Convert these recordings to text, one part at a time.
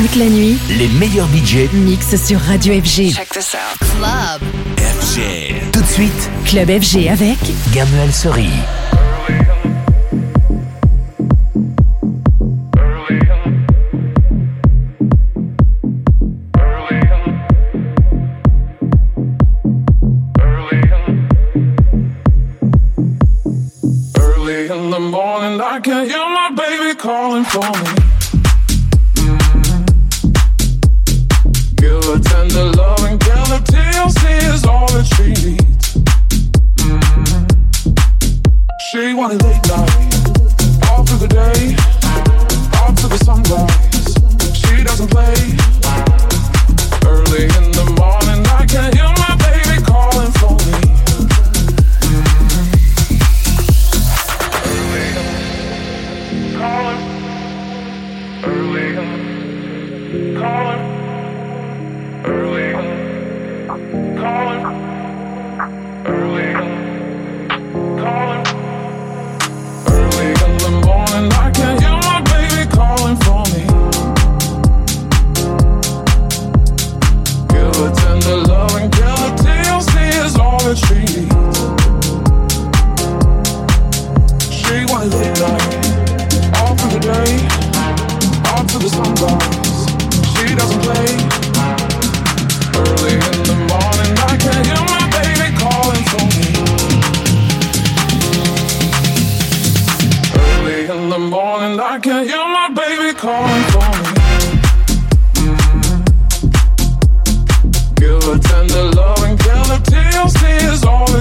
Toute la nuit, les meilleurs budgets mixent sur Radio FG. Check this out. Club. FG. Tout de suite, Club FG avec Gamuel Sori. Early in the morning, I can hear my baby calling for me. Love and TLC is all that she needs. She wanted late night, all through the day, all to the sunrise. She doesn't play. Early in the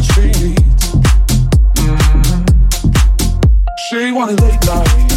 She streets. Mm-hmm. She wanted late night.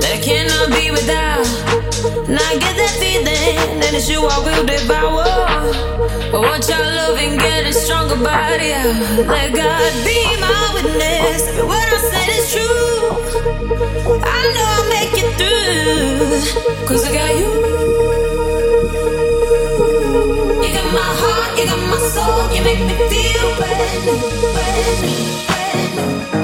That I cannot be without. And I get that feeling that it's you I will devour. But watch your love and get a stronger body. Let God be my witness. What I said is true, I know I'll make it through. Cause I got you. You got my heart, you got my soul, you make me feel brand new, brand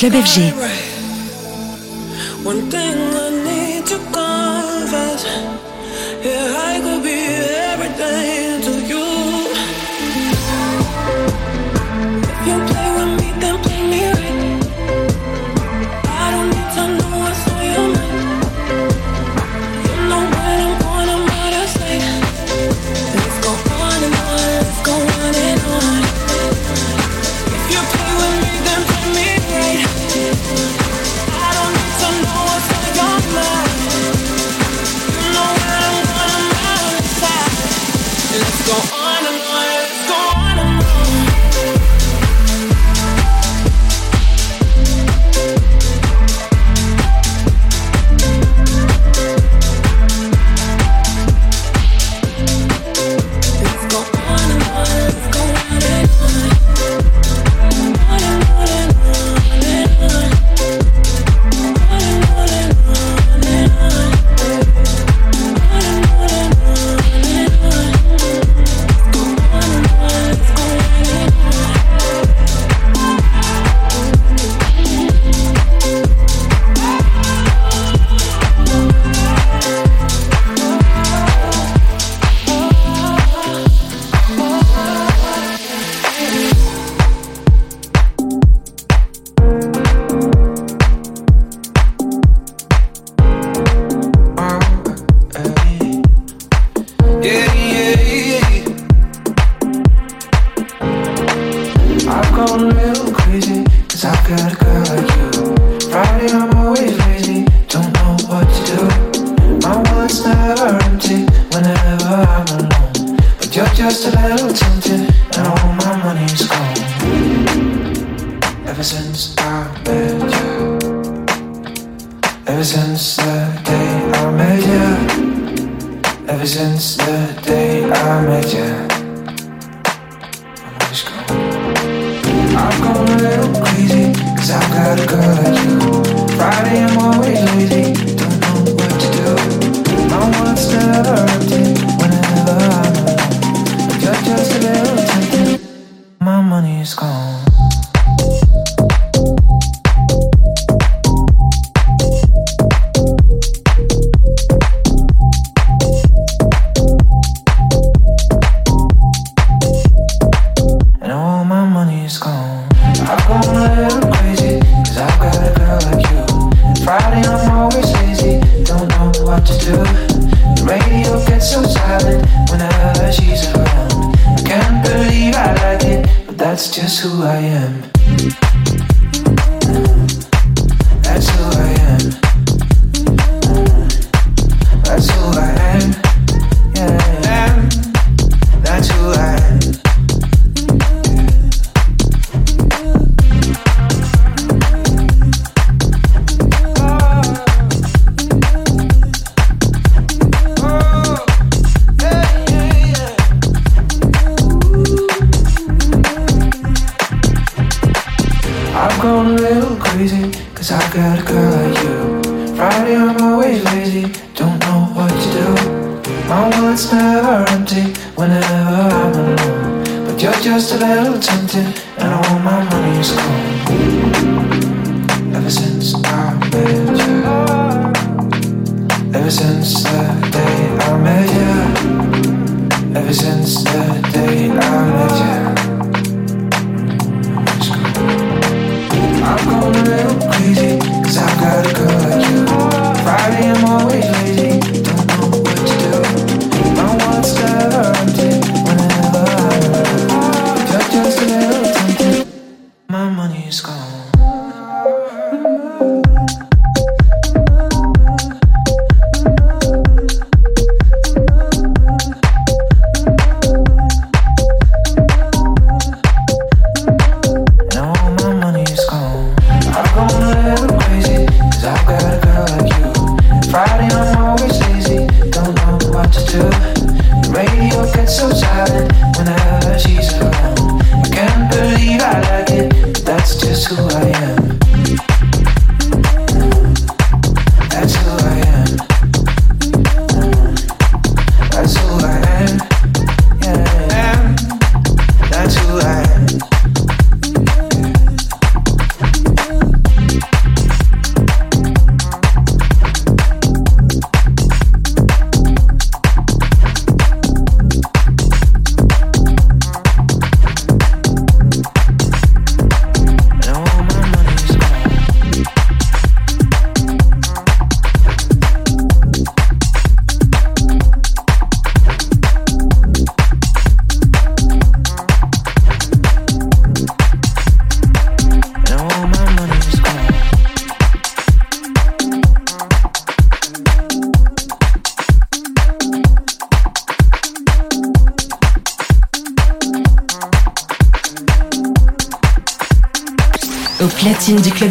Club FG.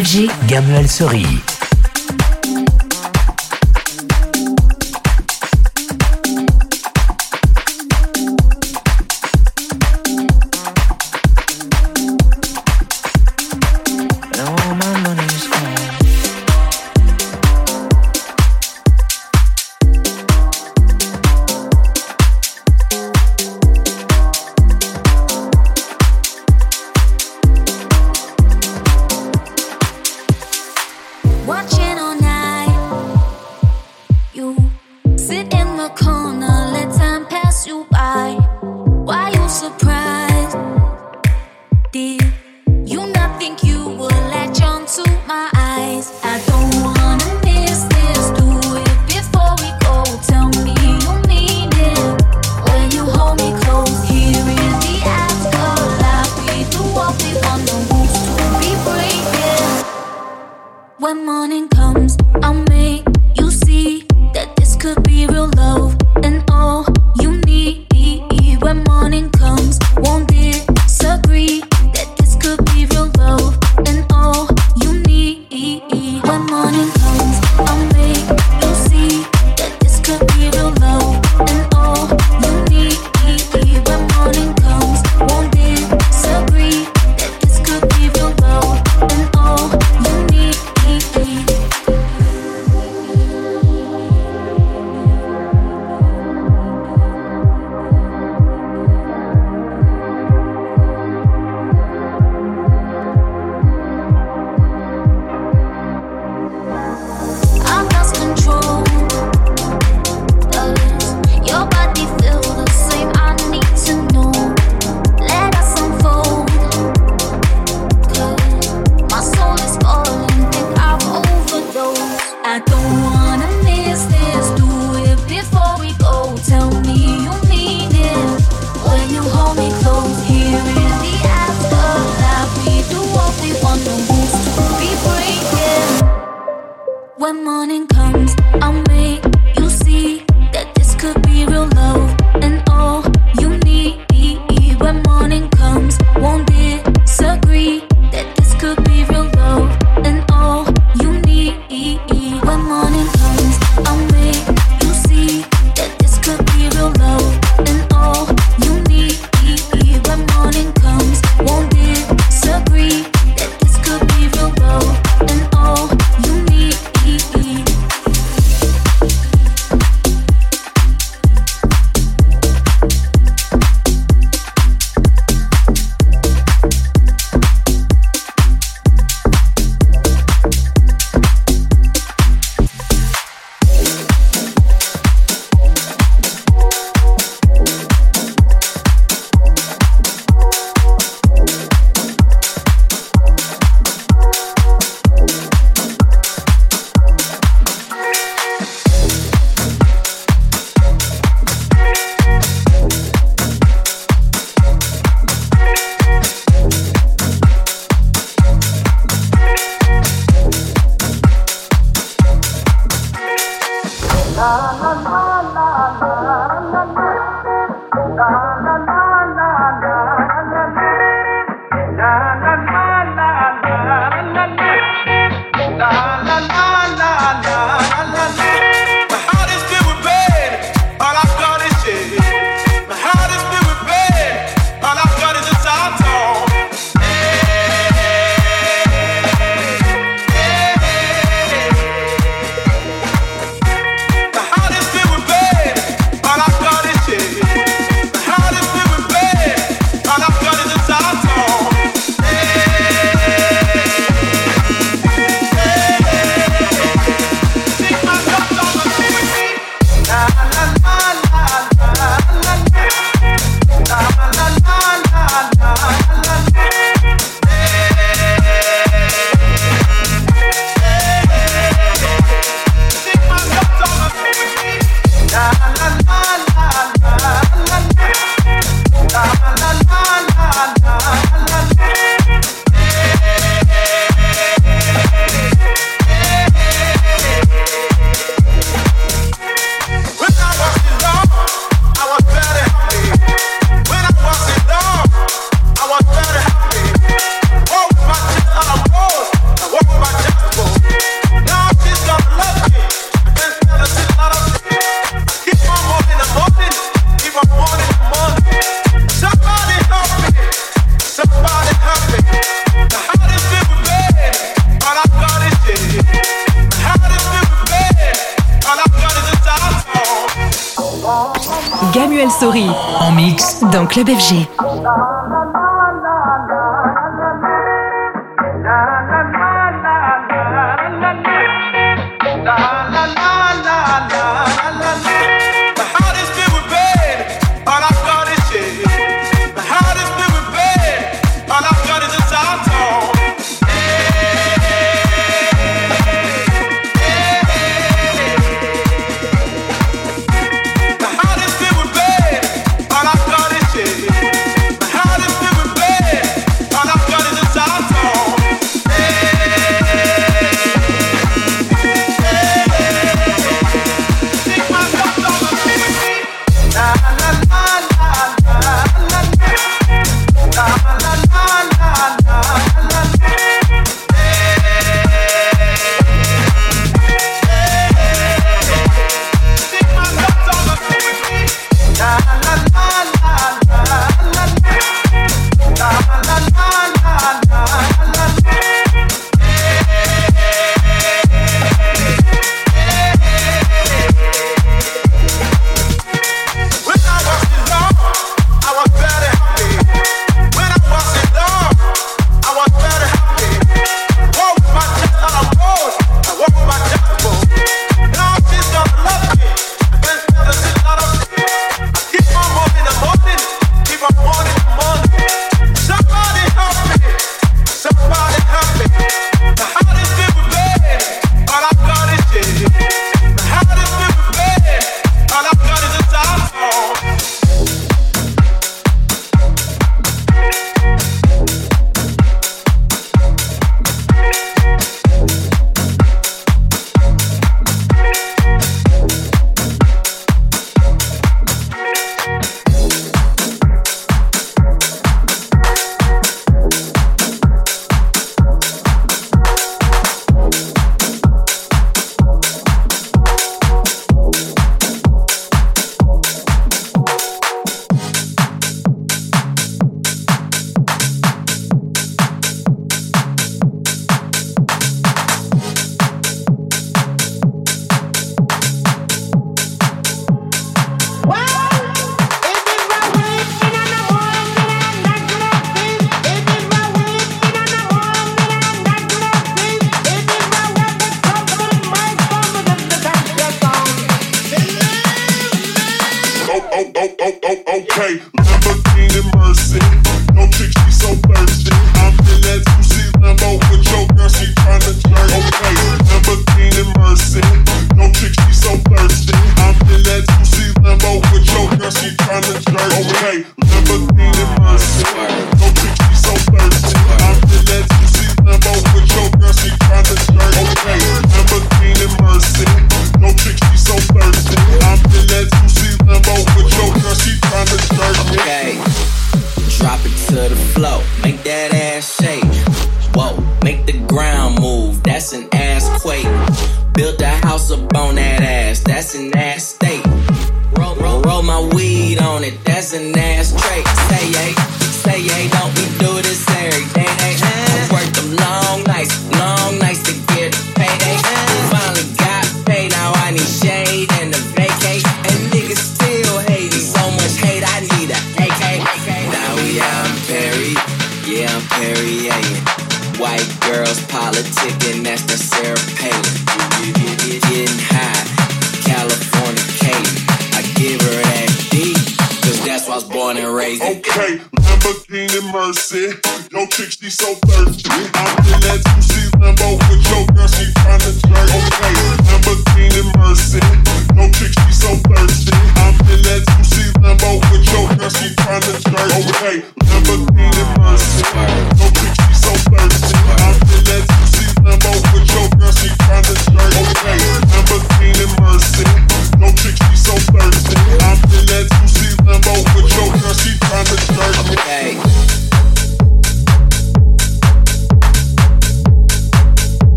FG, Gamuel Sori. Morning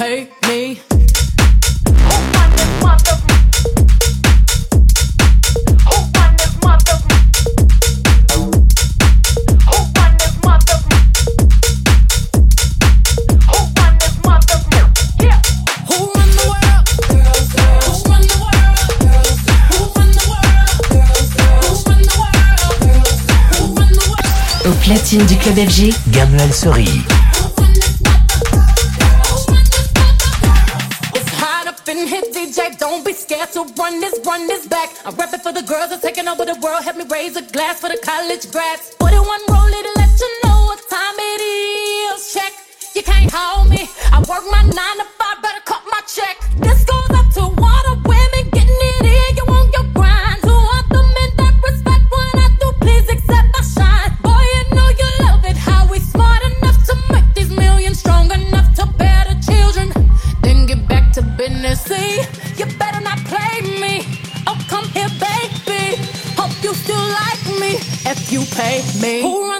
Take me. platine du club FG, Gamuel Sori. DJ, don't be scared to run this, run this back. I'm rapping for the girls that's taking over the world. Help me raise a glass for the college grads. Put one roll, it let you know what time it is. Check, you can't hold me. I work my nine to five, better cut my check. Go pay me. Who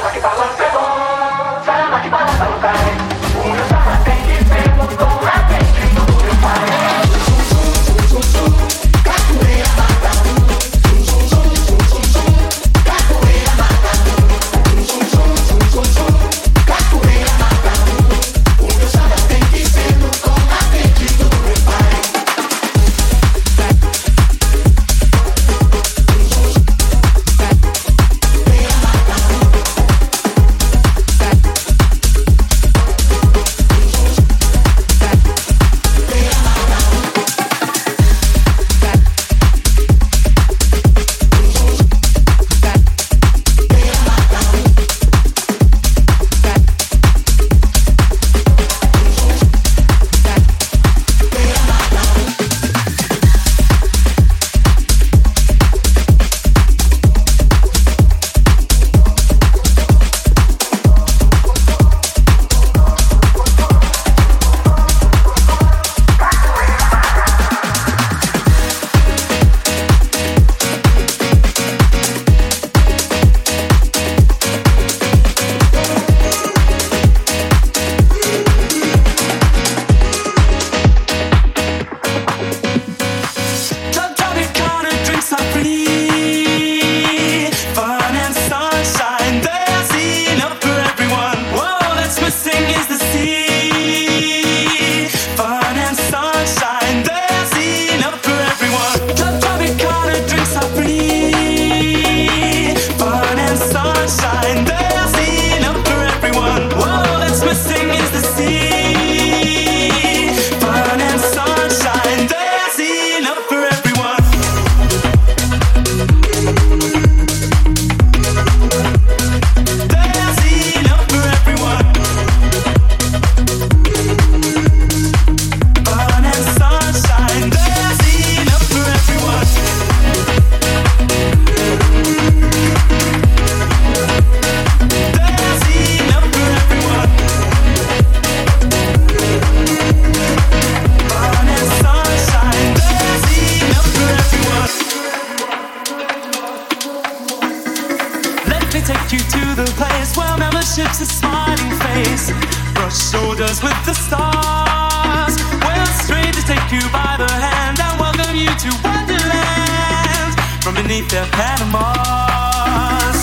place where membership's a smiling face. Brush shoulders with the stars. Where strangers take you by the hand and welcome you to Wonderland from beneath their Panamas.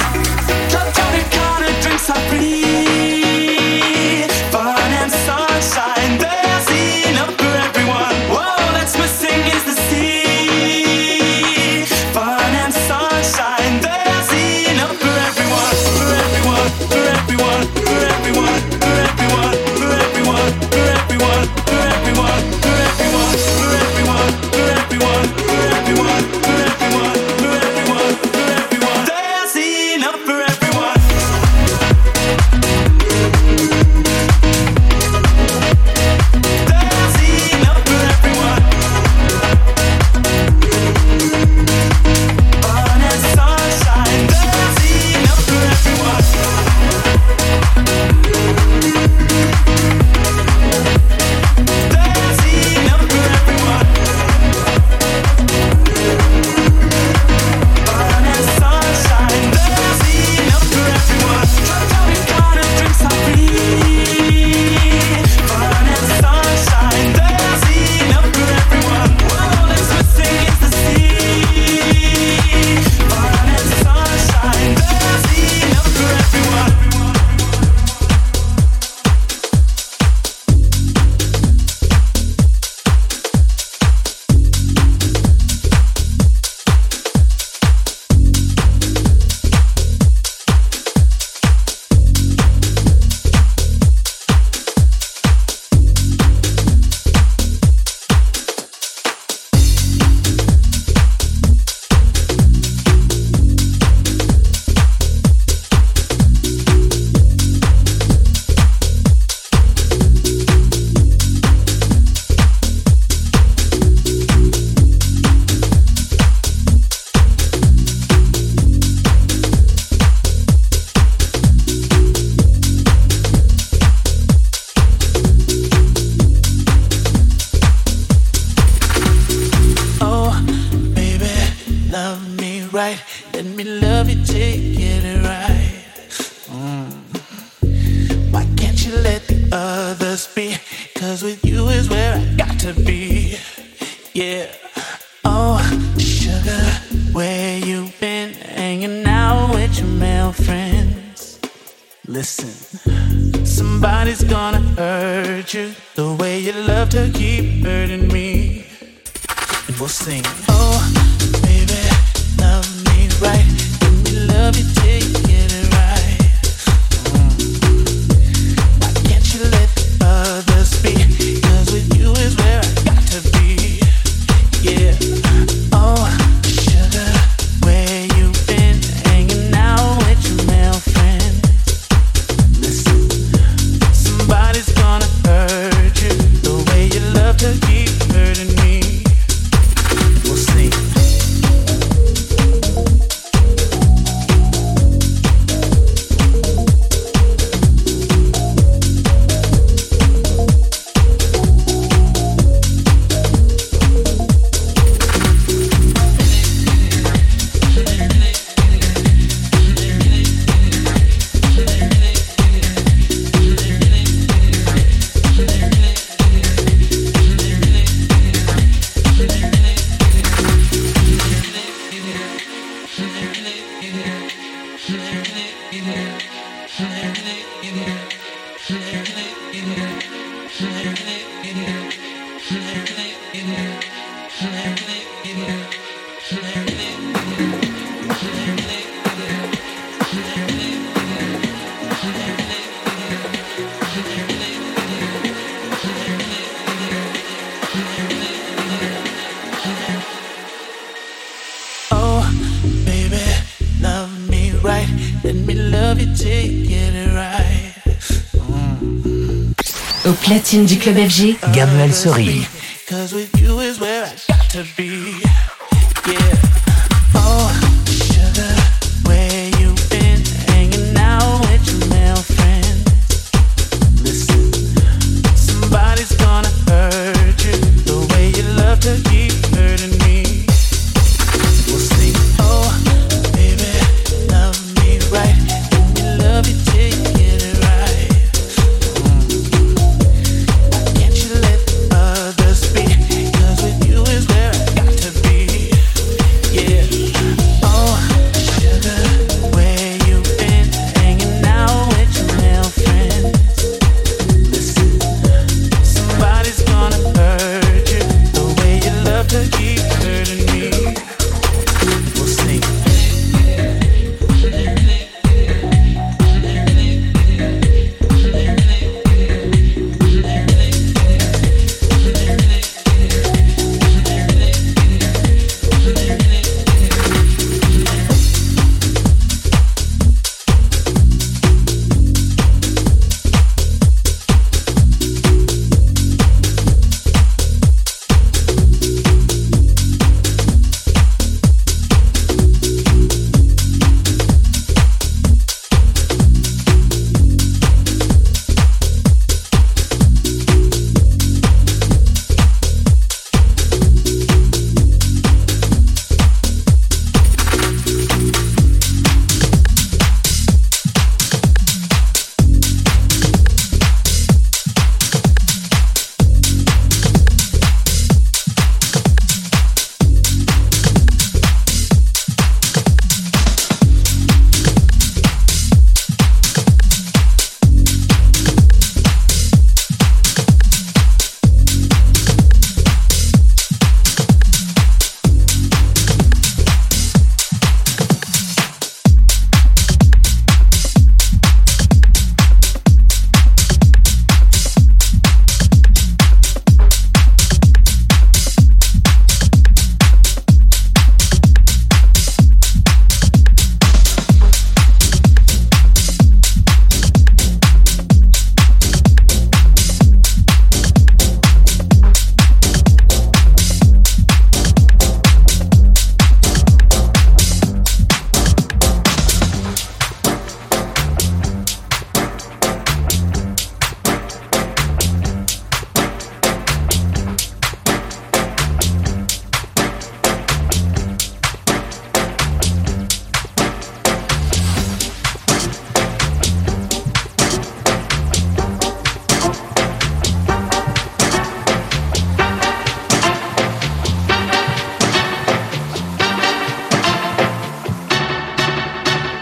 Come down and counter drinks are free. Fun and sunshine. Platine du club FG, Gabriel Sori.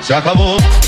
se acabou.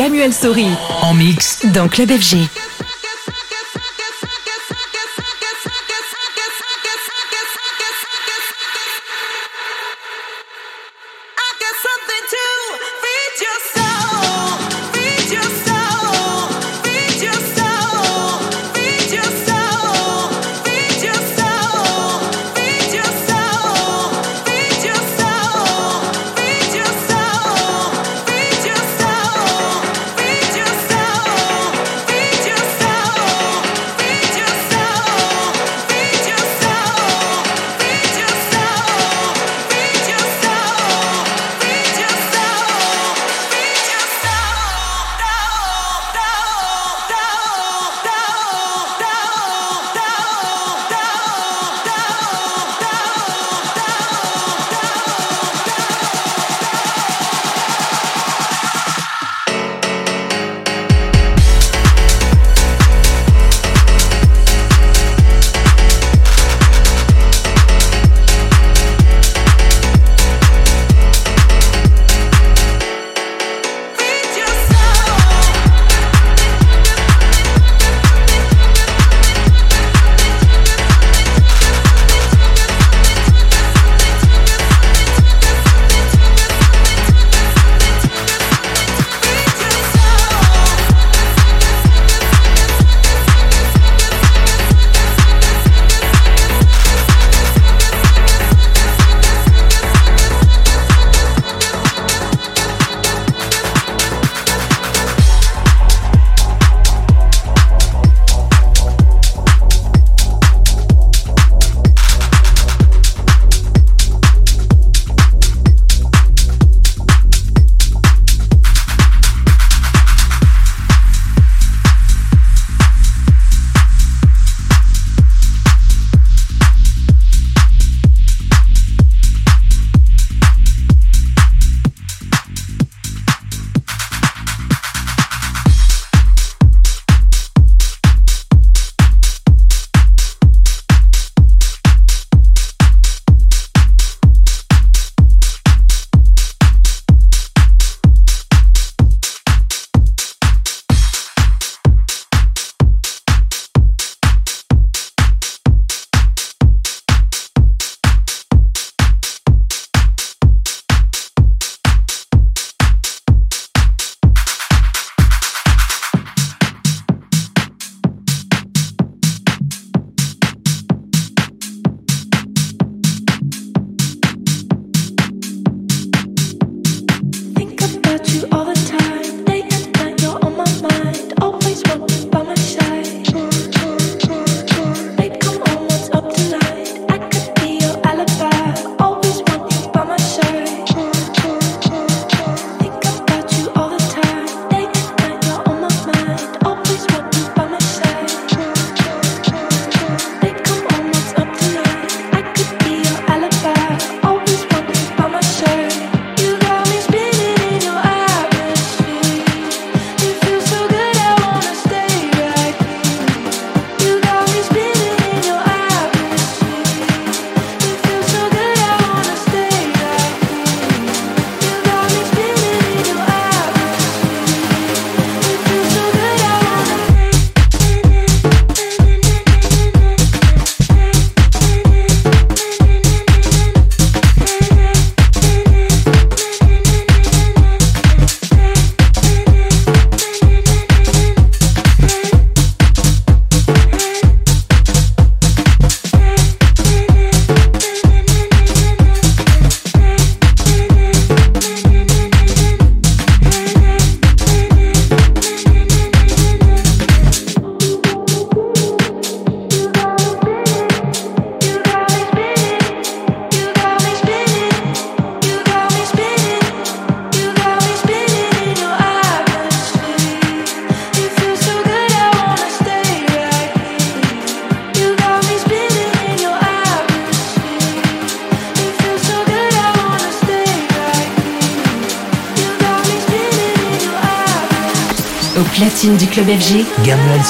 Gamuel Sori En mix dans Club FG.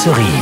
Gamuel